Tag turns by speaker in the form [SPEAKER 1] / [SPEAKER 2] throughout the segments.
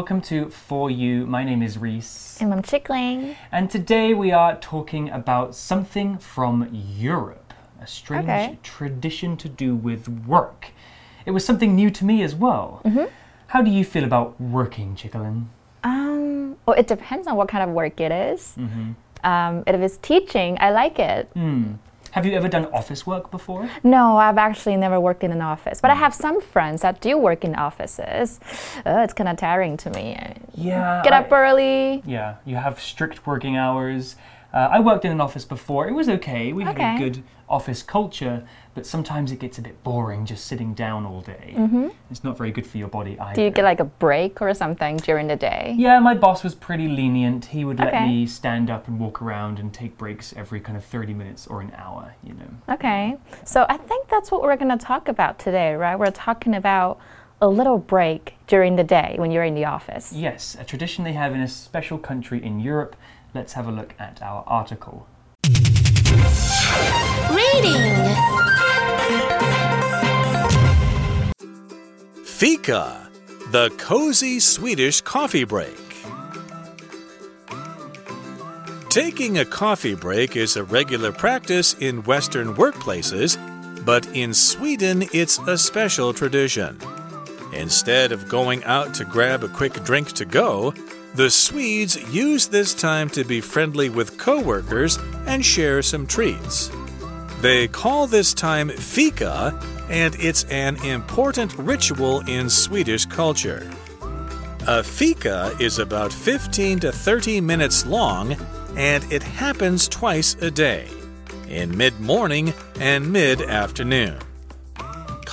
[SPEAKER 1] Welcome to For You. My name is Reese.
[SPEAKER 2] And I'm Chickling.
[SPEAKER 1] And today we are talking about something from Europe, a strange
[SPEAKER 2] Okay.
[SPEAKER 1] tradition to do with work. It was something new to me as well.
[SPEAKER 2] Mm-hmm.
[SPEAKER 1] How do you feel about working, Chickalin?
[SPEAKER 2] Um, well, it depends on what kind of work it is.
[SPEAKER 1] Mm-hmm.
[SPEAKER 2] Um, if it's teaching, I like it.
[SPEAKER 1] Hmm. Have you ever done office work before?
[SPEAKER 2] No, I've actually never worked in an office,
[SPEAKER 1] Mm.
[SPEAKER 2] but I have some friends that do work in offices. Uh, it's kind of tiring to me.
[SPEAKER 1] Yeah.
[SPEAKER 2] Get
[SPEAKER 1] I-
[SPEAKER 2] up early.
[SPEAKER 1] Yeah, you have strict working hours. Uh, I worked in an office before. It was okay. We had a good office culture, but sometimes it gets a bit boring just sitting down all day. Mm-hmm. It's not very good for your body either.
[SPEAKER 2] Do you get like a break or something during the day?
[SPEAKER 1] yeah, my boss was pretty lenient. He would let
[SPEAKER 2] Okay.
[SPEAKER 1] me stand up and walk around and take breaks every kind of 30 minutes or an hour, you know.
[SPEAKER 2] Okay. So I think that's what we're going to talk about today, right? We're talking about a little break during the day when you're in the office.
[SPEAKER 1] Yes, a tradition they have in a special country in Europe. Let's have a look at our article.
[SPEAKER 3] Reading.
[SPEAKER 4] Fika, the cozy Swedish coffee break. Taking a coffee break is a regular practice in Western workplaces, but in Sweden it's a special tradition. Instead of going out to grab a quick drink to go, the Swedes use this time to be friendly with coworkers and share some treats. They call this time fika, and it's an important ritual in Swedish culture. A fika is about 15 to 30 minutes long, and it happens twice a day in mid morning and mid afternoon.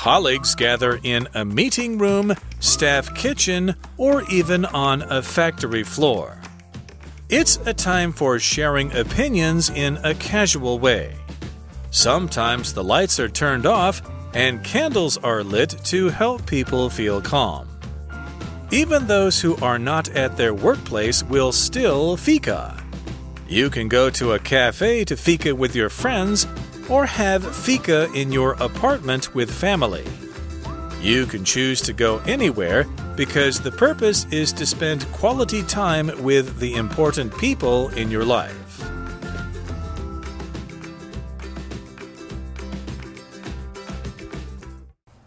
[SPEAKER 4] Colleagues gather in a meeting room, staff kitchen, or even on a factory floor. It's a time for sharing opinions in a casual way. Sometimes the lights are turned off and candles are lit to help people feel calm. Even those who are not at their workplace will still fika. You can go to a cafe to fika with your friends or have fika in your apartment with family. You can choose to go anywhere because the purpose is to spend quality time with the important people in your life.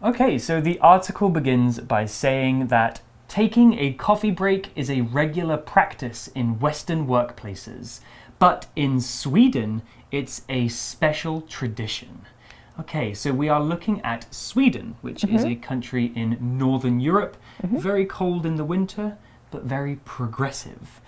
[SPEAKER 1] Okay, so the article begins by saying that taking a coffee break is a regular practice in Western workplaces, but in Sweden, it's a special tradition. Okay, so we are looking at Sweden, which is a country in Northern Europe, very cold in the winter, but very progressive.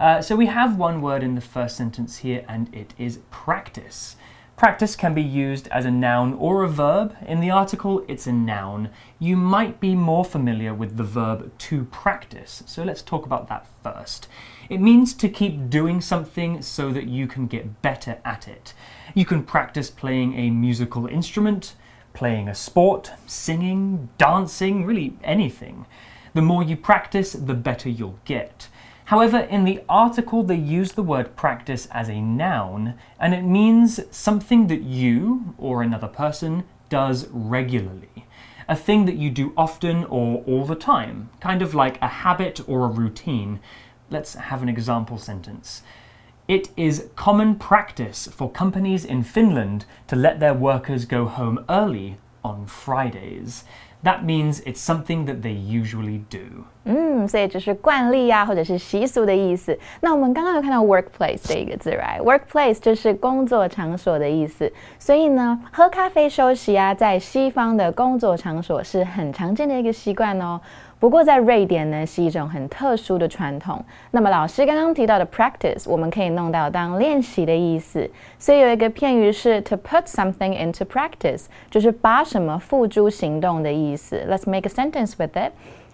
[SPEAKER 1] Uh, so we have one word in the first sentence here, and it is practice. Practice can be used as a noun or a verb. In the article, it's a noun. You might be more familiar with the verb to practice, so let's talk about that first. It means to keep doing something so that you can get better at it. You can practice playing a musical instrument, playing a sport, singing, dancing, really anything. The more you practice, the better you'll get. However, in the article, they use the word practice as a noun, and it means something that you or another person does regularly. A thing that you do often or all the time, kind of like a habit or a routine. Let's have an example sentence. It is common practice for companies in Finland to let their workers go home early on Fridays. That means it's something that they usually do.
[SPEAKER 2] 嗯，所以就是惯例啊，或者是习俗的意思。那我们刚刚有看到 workplace 这一个字，right？workplace 就是工作场所的意思。所以呢，喝咖啡休息啊，在西方的工作场所是很常见的一个习惯哦。 不过在瑞典呢，是一种很特殊的传统。那么老师刚刚提到的 practice，我们可以弄到当练习的意思。所以有一个片语是 to put something into practice，就是把什么付诸行动的意思。Let's make a sentence with it.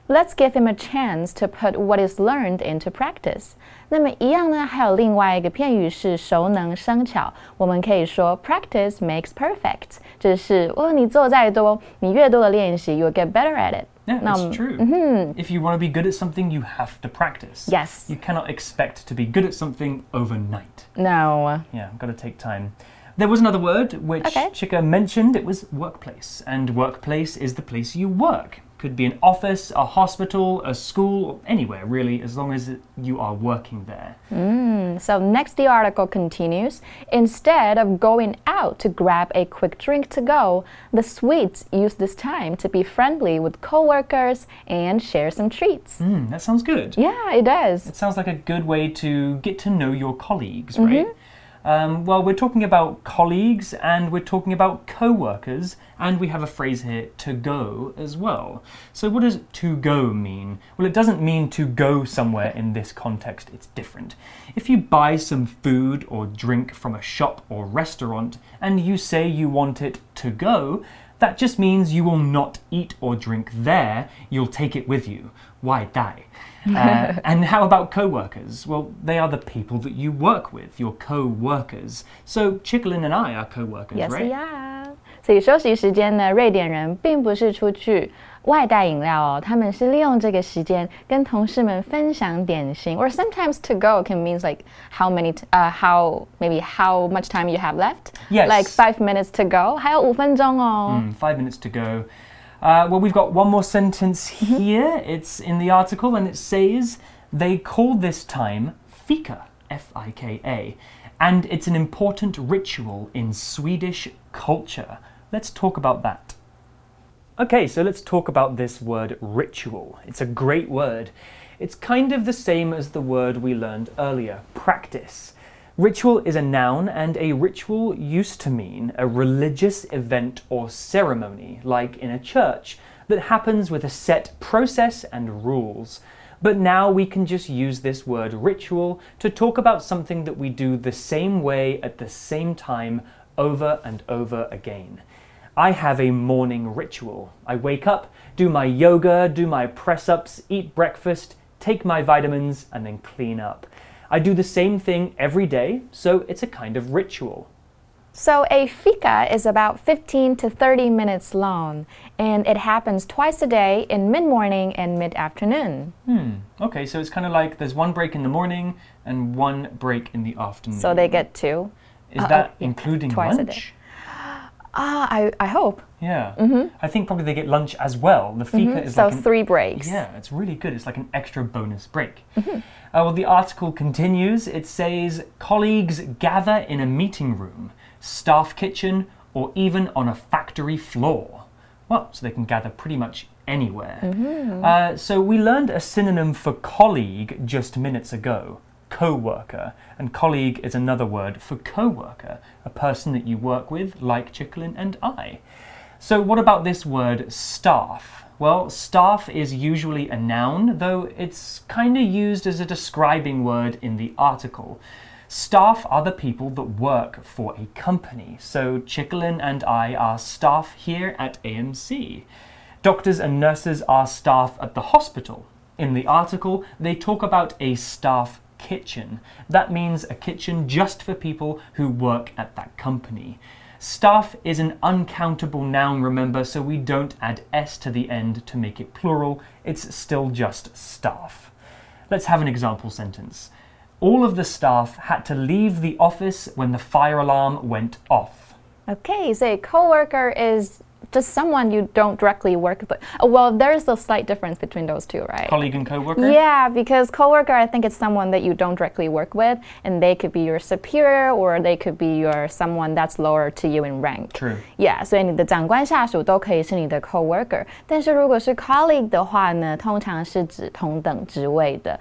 [SPEAKER 2] Let's give him a chance to put what is learned into practice. 那么一样呢，还有另外一个片语是熟能生巧，我们可以说 practice makes perfect，就是哦，你做再多，你越多的练习，you'll get better at it。
[SPEAKER 1] Yeah,
[SPEAKER 2] 那
[SPEAKER 1] it's true. Mm-hmm. If you want to be good at something, you have to practice.
[SPEAKER 2] Yes.
[SPEAKER 1] You cannot expect to be good at something overnight.
[SPEAKER 2] No.
[SPEAKER 1] Yeah, got to take time. There was another word which
[SPEAKER 2] Okay.
[SPEAKER 1] Chika mentioned. It was workplace. And workplace is the place you work. Could be an office, a hospital, a school, anywhere really, as long as you are working there.
[SPEAKER 2] So next the article continues. Instead of going out to grab a quick drink to go, the Swedes use this time to be friendly with coworkers and share some treats.
[SPEAKER 1] Hmm, that sounds good.
[SPEAKER 2] Yeah, it does.
[SPEAKER 1] It sounds like a good way to get to know your colleagues, right? Um, well, we're talking about colleagues and we're talking about co workers, and we have a phrase here, to go, as well. So, what does to go mean? Well, it doesn't mean to go somewhere in this context, it's different. If you buy some food or drink from a shop or restaurant and you say you want it to go, that just means you will not eat or drink there, you'll take it with you Why die? Uh, and how about co workers? Well, they are the people that you work with, your co workers. So, Chicklin and I are co workers,
[SPEAKER 2] Yes,
[SPEAKER 1] right?
[SPEAKER 2] yeah. 所以休息时间呢，瑞典人并不是出去外带饮料哦，他们是利用这个时间跟同事们分享点心。Or sometimes to go can means like how many, t- uh, how maybe how much time you have left.
[SPEAKER 1] Yes.
[SPEAKER 2] Like five minutes to go，还有五分钟哦。
[SPEAKER 1] Mm, five minutes to go. Uh, well, we've got one more sentence here. It's in the article and it says they call this time fika, F I K A, and it's an important ritual in Swedish culture. Let's talk about that. Okay, so let's talk about this word ritual. It's a great word. It's kind of the same as the word we learned earlier practice. Ritual is a noun, and a ritual used to mean a religious event or ceremony, like in a church, that happens with a set process and rules. But now we can just use this word ritual to talk about something that we do the same way at the same time over and over again. I have a morning ritual. I wake up, do my yoga, do my press ups, eat breakfast, take my vitamins, and then clean up. I do the same thing every day, so it's a kind of ritual.
[SPEAKER 2] So a fika is about 15 to 30 minutes long, and it happens twice a day in mid-morning and mid-afternoon. Hmm.
[SPEAKER 1] Okay, so it's kind of like there's one break in the morning and one break in the afternoon.
[SPEAKER 2] So they get two.
[SPEAKER 1] Is
[SPEAKER 2] uh,
[SPEAKER 1] that
[SPEAKER 2] yeah,
[SPEAKER 1] including
[SPEAKER 2] twice a
[SPEAKER 1] lunch?
[SPEAKER 2] day. Ah, I, I hope.
[SPEAKER 1] Yeah. I think probably they get lunch as well. The fika is
[SPEAKER 2] Mm-hmm. So
[SPEAKER 1] like an,
[SPEAKER 2] three breaks.
[SPEAKER 1] Yeah, it's really good. It's like an extra bonus break. Uh, well, the article continues. It says colleagues gather in a meeting room, staff kitchen, or even on a factory floor. Well, so they can gather pretty much anywhere. Uh, so we learned a synonym for colleague just minutes ago. Co-worker, and colleague is another word for co-worker, a person that you work with, like Chicklin and I. So, what about this word staff? Well, staff is usually a noun, though it's kind of used as a describing word in the article. Staff are the people that work for a company. So, Chicklin and I are staff here at AMC. Doctors and nurses are staff at the hospital. In the article, they talk about a staff kitchen. That means a kitchen just for people who work at that company. Staff is an uncountable noun, remember, so we don't add s to the end to make it plural. It's still just staff. Let's have an example sentence. All of the staff had to leave the office when the fire alarm went off.
[SPEAKER 2] Okay, so coworker is just someone you don't directly work with. Uh, Well, there's a slight difference between those two, right?
[SPEAKER 1] Colleague and coworker?
[SPEAKER 2] Yeah, because coworker, I think it's someone that you don't directly work with, and they could be your superior, or they could be your someone that's lower to you in rank.
[SPEAKER 1] True.
[SPEAKER 2] Yeah，所以你的长官、下属都可以是你的 coworker，但是如果是 colleague 的话呢，通常是指同等职位的。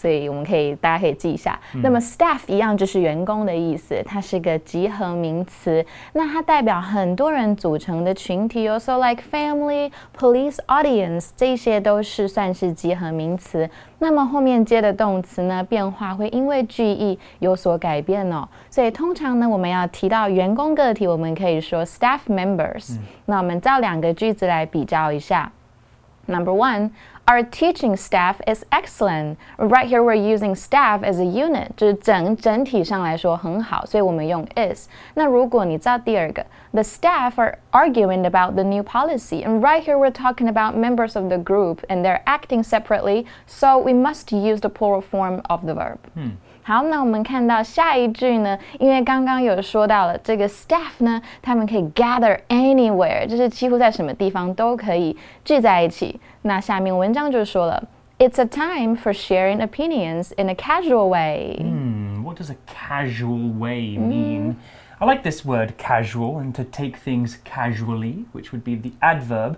[SPEAKER 2] 所以我们可以，大家可以记一下。那么 staff 一样就是员工的意思，它是个集合名词。那它代表很多人组成的群体哦，so like family、police、audience 这些都是算是集合名词。那么后面接的动词呢，变化会因为句意有所改变哦。所以通常呢，我们要提到员工个体，我们可以说 staff members。那我们造两个句子来比较一下。Number one, our teaching staff is excellent. Right here, we're using staff as a unit，就是整整体上来说很好，所以我们用 is。那如果你造第二个，the staff are arguing about the new policy, and right here we're talking about members of the group and they're acting separately, so we must use the plural form of the verb. 好，那我们看到下一句呢？因为刚刚有说到了这个 staff 呢，他们可以 gather anywhere，就是几乎在什么地方都可以聚在一起。那下面文章就说了，It's a time for sharing opinions in a casual way.
[SPEAKER 1] Hmm, what does a casual way mean? I like this word casual and to take things casually, which would be the adverb.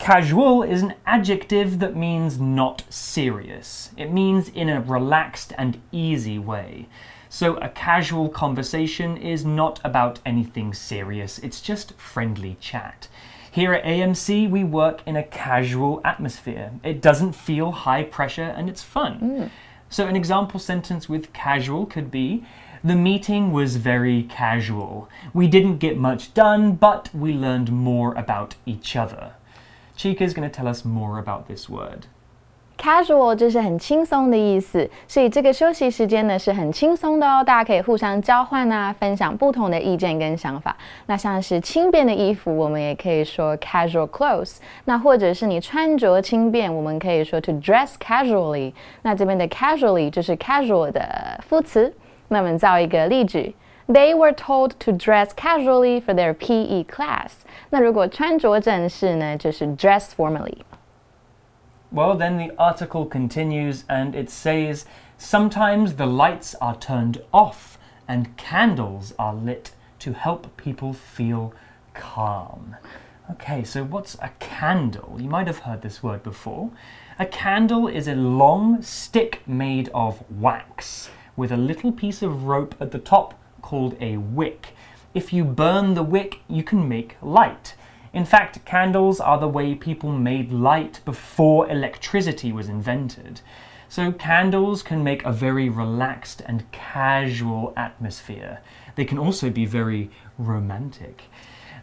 [SPEAKER 1] Casual is an adjective that means not serious. It means in a relaxed and easy way. So, a casual conversation is not about anything serious, it's just friendly chat. Here at AMC, we work in a casual atmosphere. It doesn't feel high pressure and it's fun. Mm. So, an example sentence with casual could be The meeting was very casual. We didn't get much done, but we learned more about each other. Chica is going to tell us more about this word.
[SPEAKER 2] Casual 就是很轻松的意思，所以这个休息时间呢是很轻松的哦，大家可以互相交换啊，分享不同的意见跟想法。那像是轻便的衣服，我们也可以说 casual clothes。那或者是你穿着轻便，我们可以说 to dress casually。那这边的 casually 就是 casual 的副词。那我们造一个例句。They were told to dress casually for their PE class。那如果穿着正式呢，就是 dress
[SPEAKER 1] formally。Well, then the article continues and it says sometimes the lights are turned off and candles are lit to help people feel calm. Okay, so what's a candle? You might have heard this word before. A candle is a long stick made of wax with a little piece of rope at the top called a wick. If you burn the wick, you can make light. In fact, candles are the way people made light before electricity was invented. So, candles can make a very relaxed and casual atmosphere. They can also be very romantic.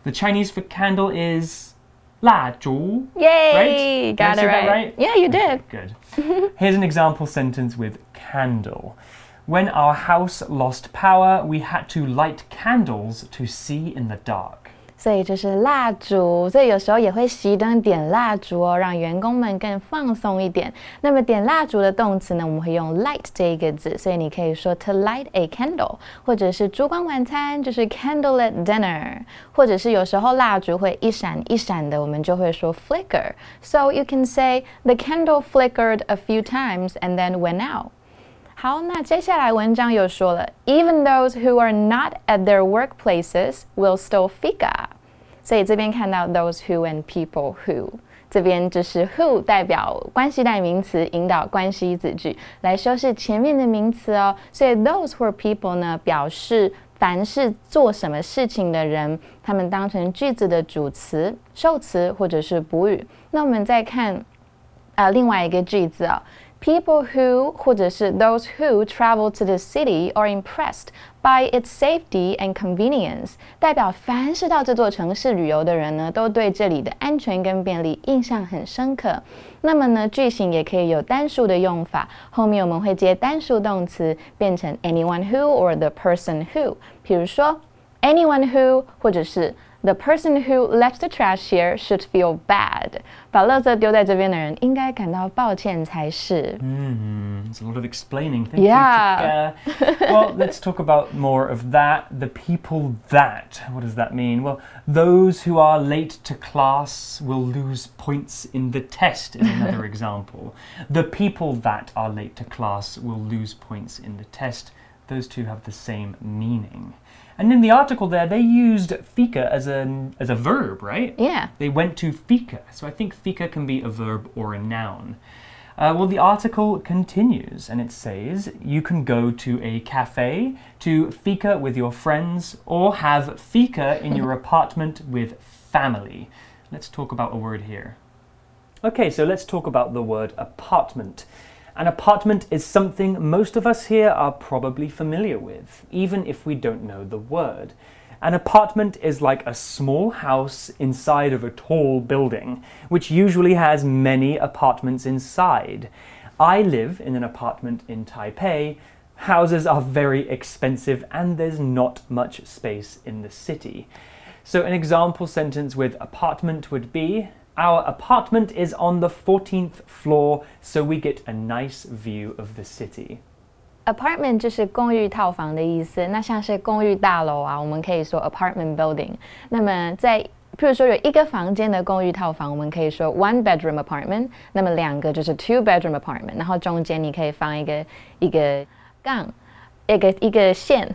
[SPEAKER 1] The Chinese for candle is 蜡烛.
[SPEAKER 2] Yay!
[SPEAKER 1] Right?
[SPEAKER 2] Got it right.
[SPEAKER 1] right?
[SPEAKER 2] Yeah, you did.
[SPEAKER 1] Good. Here's an example sentence with candle. When our house lost power, we had to light candles to see in the dark.
[SPEAKER 2] 所以就是蜡烛，所以有时候也会熄灯点蜡烛哦，让员工们更放松一点。那么点蜡烛的动词呢，我们会用 light 这一个字，所以你可以说 to light a candle，或者是烛光晚餐就是 candlelit dinner，或者是有时候蜡烛会一闪一闪的，我们就会说 flicker。So you can say the candle flickered a few times and then went out. 好，那接下来文章又说了，Even those who are not at their workplaces will still fika。所以这边看到 those who and people who，这边就是 who 代表关系代名词，引导关系子句来修饰前面的名词哦。所以 those who are people 呢，表示凡是做什么事情的人，他们当成句子的主词、受词或者是补语。那我们再看呃另外一个句子哦。People who 或者是 those who travel to the city are impressed by its safety and convenience，代表凡是到这座城市旅游的人呢，都对这里的安全跟便利印象很深刻。那么呢，句型也可以有单数的用法，后面我们会接单数动词，变成 anyone who or the person who。比如说 anyone who，或者是 The person who left the trash here should feel bad. 把垃圾丢在这边的人应该感到抱歉才是。
[SPEAKER 1] Hmm, it's a lot of explaining. Thank
[SPEAKER 2] Yeah.
[SPEAKER 1] you. Chica. well, let's talk about more of that. The people that. What does that mean? Well, those who are late to class will lose points in the test, is another example. The people that are late to class will lose points in the test. Those two have the same meaning. And in the article there, they used fika as a, as a verb, right?
[SPEAKER 2] Yeah.
[SPEAKER 1] They went to fika. So I think fika can be a verb or a noun. Uh, well, the article continues and it says you can go to a cafe to fika with your friends or have fika in your apartment with family. Let's talk about a word here. Okay, so let's talk about the word apartment. An apartment is something most of us here are probably familiar with, even if we don't know the word. An apartment is like a small house inside of a tall building, which usually has many apartments inside. I live in an apartment in Taipei. Houses are very expensive and there's not much space in the city. So, an example sentence with apartment would be Our apartment is on the 14th floor, so we get a nice view of the city.
[SPEAKER 2] apartment 就是公寓套房的意思。那像是公寓大楼啊，我们可以说 apartment building。那么在譬如说有一个房间的公寓套房，我们可以说 one bedroom apartment。那么两个就是 two bedroom apartment。然后中间你可以放一个一个杠， 一个一个线。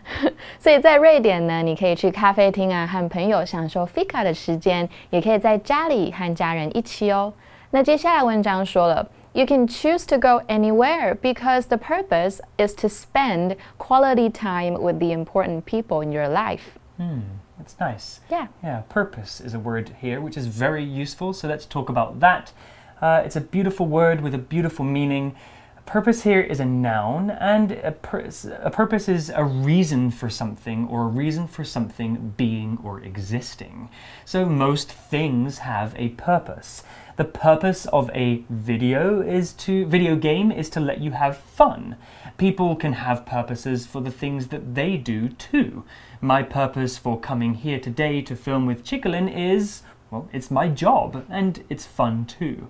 [SPEAKER 2] 所以在瑞典呢，你可以去咖啡厅啊，和朋友享受 fika 的时间，也可以在家里和家人一起哦。那接下来文章说了。You can choose to go anywhere because the purpose is to spend quality time with the important people in your life.
[SPEAKER 1] Hmm, that's nice.
[SPEAKER 2] Yeah.
[SPEAKER 1] Yeah, purpose is a word here which is very useful. So let's talk about that. Uh, it's a beautiful word with a beautiful meaning. Purpose here is a noun, and a, pur a, purpose is a reason for something or a reason for something being or existing. So most things have a purpose. The purpose of a video is to video game is to let you have fun. People can have purposes for the things that they do too. My purpose for coming here today to film with Chicolin is well, it's my job and it's fun too.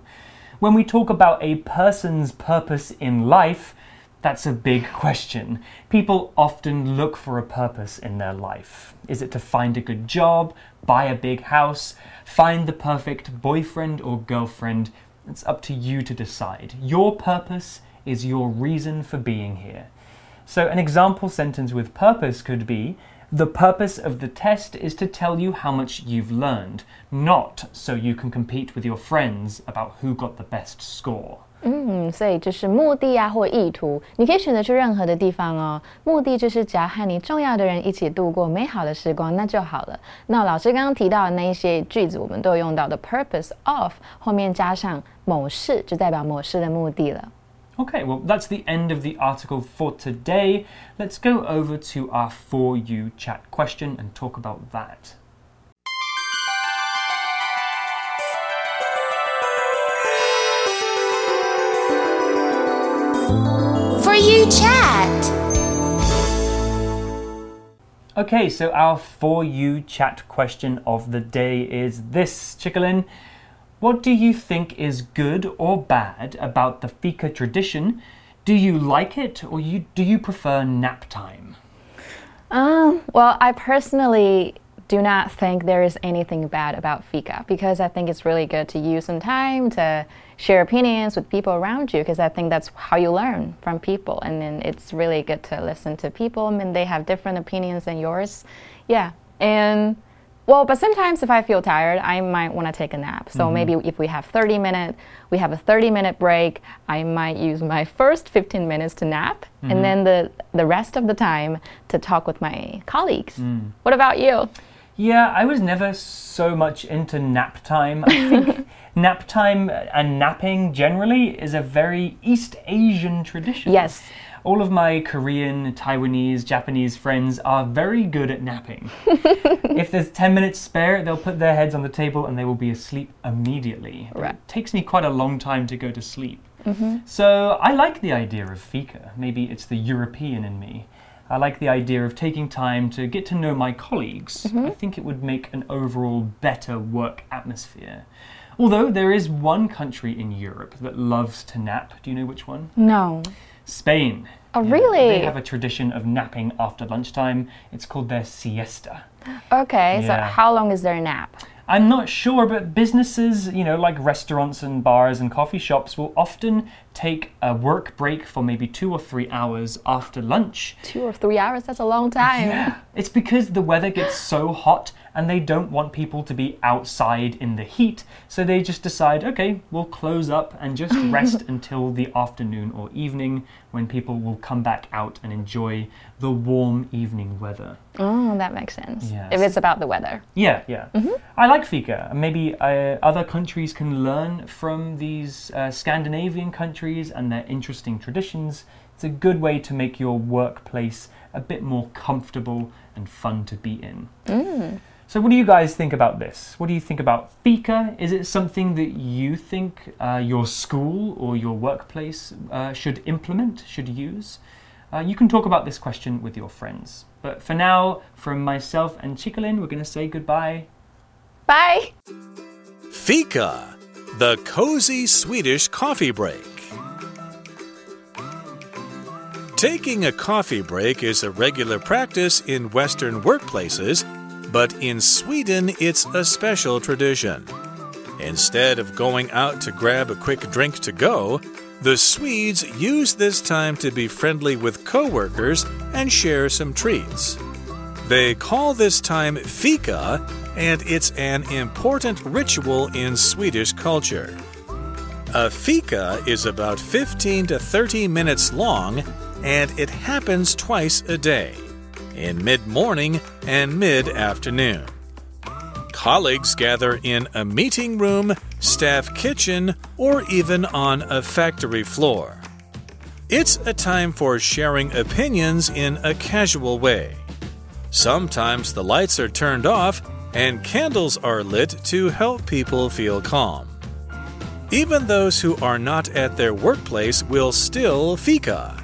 [SPEAKER 1] When we talk about a person's purpose in life, that's a big question. People often look for a purpose in their life. Is it to find a good job, buy a big house, find the perfect boyfriend or girlfriend? It's up to you to decide. Your purpose is your reason for being here. So, an example sentence with purpose could be The purpose of the test is to tell you how much you've learned, not so you can compete with your friends about who got the best score.
[SPEAKER 2] 嗯，所以就是目的啊，或意图，你可以选择去任何的地方哦。目的就是只要和你重要的人一起度过美好的时光，那就好了。那老师刚刚提到的那一些句子，我们都有用到的 purpose of 后面加上某事，就代表某事的目的了。
[SPEAKER 1] Okay, well, that's the end of the article for today. Let's go over to our For You chat question and talk about that.
[SPEAKER 3] For You chat.
[SPEAKER 1] Okay, so our For You chat question of the day is this, Chicolin. What do you think is good or bad about the fika tradition? Do you like it or you, do you prefer nap time?
[SPEAKER 2] Um, well, I personally do not think there is anything bad about fika because I think it's really good to use some time to share opinions with people around you because I think that's how you learn from people. And then it's really good to listen to people. I mean, they have different opinions than yours. Yeah. And well, but sometimes if I feel tired, I might want to take a nap. So mm-hmm. maybe if we have 30 minutes, we have a 30 minute break, I might use my first 15 minutes to nap mm-hmm. and then the, the rest of the time to talk with my colleagues. Mm. What about you?
[SPEAKER 1] Yeah, I was never so much into nap time. I think nap time and napping generally is a very East Asian tradition.
[SPEAKER 2] Yes
[SPEAKER 1] all of my Korean, Taiwanese, Japanese friends are very good at napping. if there's 10 minutes spare, they'll put their heads on the table and they will be asleep immediately.
[SPEAKER 2] Right.
[SPEAKER 1] It takes me quite a long time to go to sleep.
[SPEAKER 2] Mm -hmm.
[SPEAKER 1] So I like the idea of fika. Maybe it's the European in me. I like the idea of taking time to get to know my colleagues. Mm -hmm. I think it would make an overall better work atmosphere. Although there is one country in Europe that loves to nap. Do you know which one?
[SPEAKER 2] No.
[SPEAKER 1] Spain.
[SPEAKER 2] Oh, really?
[SPEAKER 1] They have a tradition of napping after lunchtime. It's called their siesta.
[SPEAKER 2] Okay, yeah. so how long is their nap?
[SPEAKER 1] I'm not sure, but businesses, you know, like restaurants and bars and coffee shops, will often take a work break for maybe two or three hours after lunch.
[SPEAKER 2] Two or three hours? That's a long time.
[SPEAKER 1] Yeah. It's because the weather gets so hot and they don't want people to be outside in the heat, so they just decide, okay, we'll close up and just rest until the afternoon or evening when people will come back out and enjoy the warm evening weather.
[SPEAKER 2] Oh, that makes sense.
[SPEAKER 1] Yes.
[SPEAKER 2] If it's about the weather.
[SPEAKER 1] Yeah, yeah. Mm -hmm. I like fika. Maybe uh, other countries can learn from these uh, Scandinavian countries and their interesting traditions. It's a good way to make your workplace a bit more comfortable and fun to be in.
[SPEAKER 2] Mm.
[SPEAKER 1] So, what do you guys think about this? What do you think about fika? Is it something that you think uh, your school or your workplace uh, should implement, should use? Uh, you can talk about this question with your friends. But for now, from myself and Chicolin, we're going to say goodbye.
[SPEAKER 2] Bye.
[SPEAKER 4] Fika, the cozy Swedish coffee break. Taking a coffee break is a regular practice in Western workplaces, but in Sweden it's a special tradition. Instead of going out to grab a quick drink to go, the Swedes use this time to be friendly with coworkers and share some treats. They call this time fika, and it's an important ritual in Swedish culture. A fika is about 15 to 30 minutes long, and it happens twice a day in mid morning and mid afternoon. Colleagues gather in a meeting room, staff kitchen, or even on a factory floor. It's a time for sharing opinions in a casual way. Sometimes the lights are turned off and candles are lit to help people feel calm. Even those who are not at their workplace will still fika.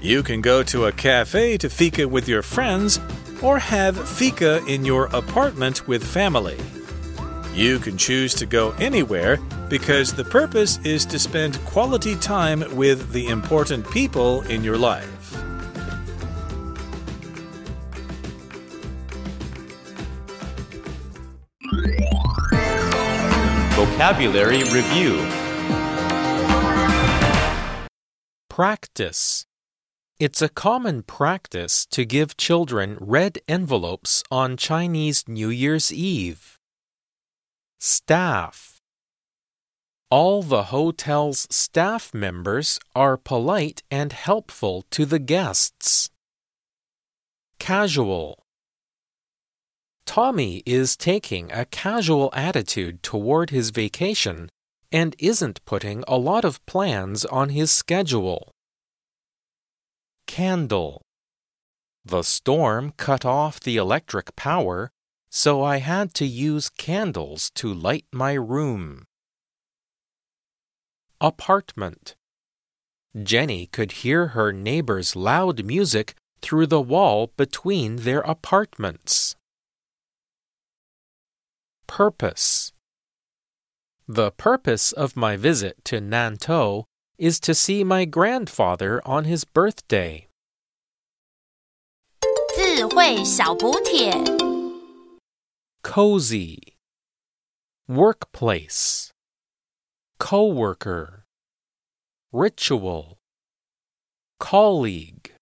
[SPEAKER 4] You can go to a cafe to fika with your friends or have fika in your apartment with family. You can choose to go anywhere because the purpose is to spend quality time with the important people in your life.
[SPEAKER 5] Vocabulary Review Practice it's a common practice to give children red envelopes on Chinese New Year's Eve. Staff All the hotel's staff members are polite and helpful to the guests. Casual Tommy is taking a casual attitude toward his vacation and isn't putting a lot of plans on his schedule. Candle. The storm cut off the electric power, so I had to use candles to light my room. Apartment. Jenny could hear her neighbor's loud music through the wall between their apartments. Purpose. The purpose of my visit to Nantou is to see my grandfather on his birthday.
[SPEAKER 3] 智慧小补帖
[SPEAKER 5] Cozy. Workplace. Coworker. Ritual. Colleague.